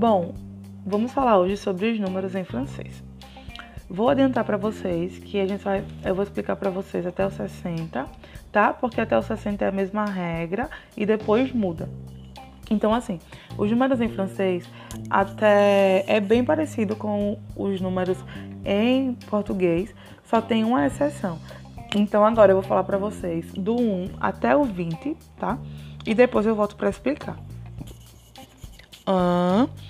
Bom, vamos falar hoje sobre os números em francês. Vou adiantar para vocês que a gente vai, eu vou explicar para vocês até o 60, tá? Porque até o 60 é a mesma regra e depois muda. Então, assim, os números em francês até é bem parecido com os números em português, só tem uma exceção. Então, agora eu vou falar para vocês do 1 até o 20, tá? E depois eu volto para explicar. 1,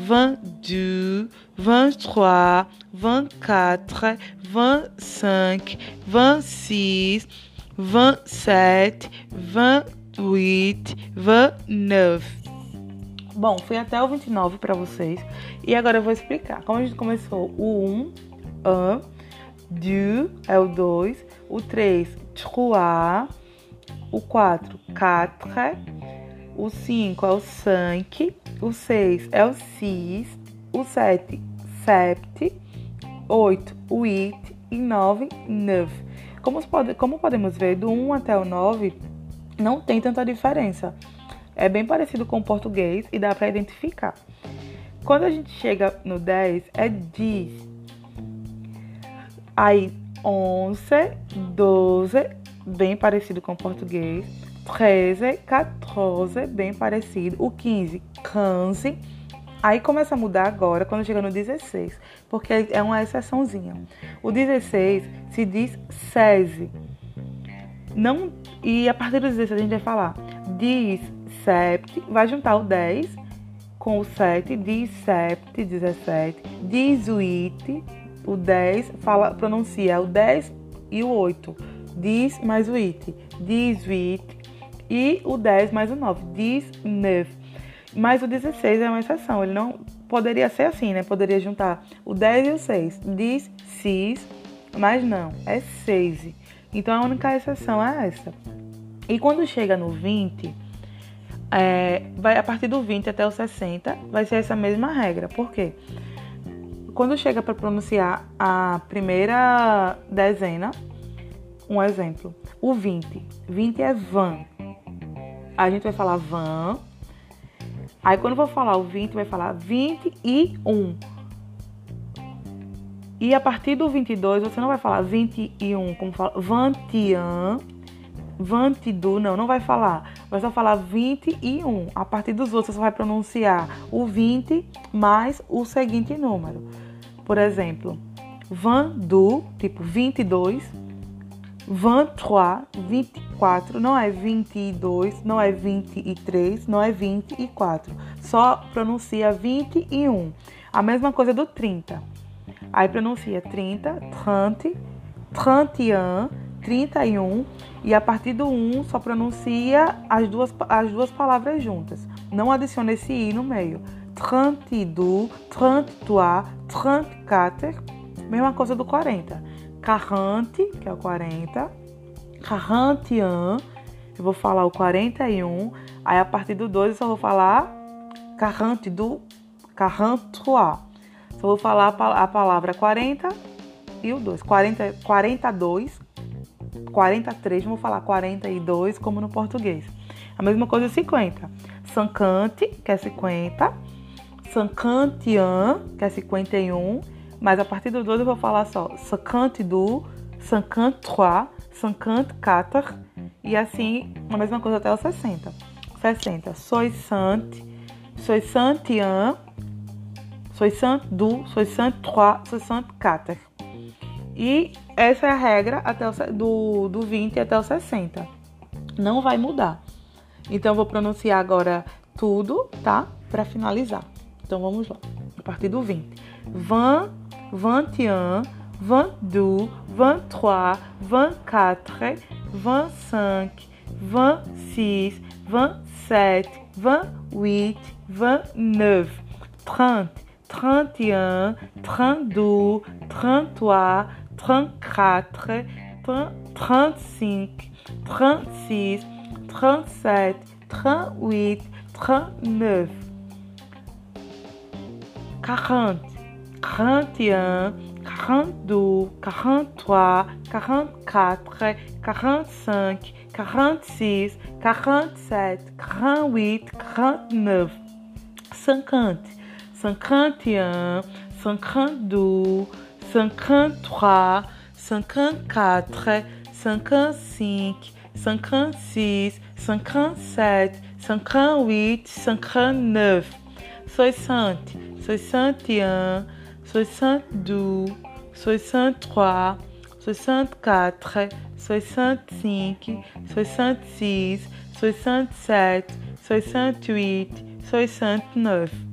22, 23, 24, 25, 26, 27, 28, 29. Bom, fui até o 29 para vocês e agora eu vou explicar. Como a gente começou o 1, 1, 2 é o 2, o 3, 3, o 4, 4, o 5 é o 5, o 6 é o 6, o 7, 7, 8, o 8 e 9, 9. Como, pode, como podemos ver, do 1 até o 9 não tem tanta diferença. É bem parecido com o português e dá para identificar. Quando a gente chega no 10, é 10. Aí, 11, 12, bem parecido com o português. 13, 14, bem parecido. O 15, 15. Aí começa a mudar agora quando chega no 16, porque é uma exceçãozinha. O 16 se diz 16. Não, e a partir do 16 a gente vai falar 17, vai juntar o 10 com o 7, 17, 17, 18, o 10, fala, pronuncia o 10 e o 8. Diz mais o it, 18 e o 10 mais o 9, 19. Mas o 16 é uma exceção, ele não poderia ser assim, né? Poderia juntar o 10 e o 6. Diz 6, mas não, é 6. Então a única exceção é essa. E quando chega no 20, é, vai a partir do 20 até o 60, vai ser essa mesma regra. Por quê? Quando chega para pronunciar a primeira dezena, um exemplo, o 20. 20 é van. A gente vai falar van Aí quando for falar o 20, vai falar 21. E a partir do 22, você não vai falar 21, como fala 21, 22, não, não vai falar. Vai só falar 21. A partir dos outros, você vai pronunciar o 20 mais o seguinte número. Por exemplo, 22, tipo 22, 23, 24, não é 22, não é 23, não é 24. Só pronuncia 21. A mesma coisa do 30. Aí pronuncia 30, 30, 31, 31 e a partir do 1 só pronuncia as duas, as duas palavras juntas. Não adiciona esse i no meio. 32, 33, 34, mesma coisa do 40. 40, que é o 40, 41, eu vou falar o 41, aí a partir do 2 eu só vou falar 42, 43. Só vou falar a palavra 40 e o 2. 40, 42, 43, vou falar 42 como no português. A mesma coisa 50. 50, que é 50. 51, que é 51 mas a partir do 2 eu vou falar só 52, 53, 54 e assim a mesma coisa até o 60. 60, 60, 61, 62, 63, 64. E essa é a regra até o, do, do 20 até o 60. Não vai mudar. Então eu vou pronunciar agora tudo, tá? Para finalizar. Então vamos lá. A partir do 20. 20 21, 22, 23, 24, 25, 26, 27, 28, 29, 30, 31, 32, 33, 34, 35, 36, 37, 38, 39, 40, 41, 42, 43, 44, 45, 46, 47, 48, 49, 50, 51, 52, 53, 54, 55, 56, 57, 58, 59, 60, 61, 62, 63, 64, 65, 66, 67, 68, 69.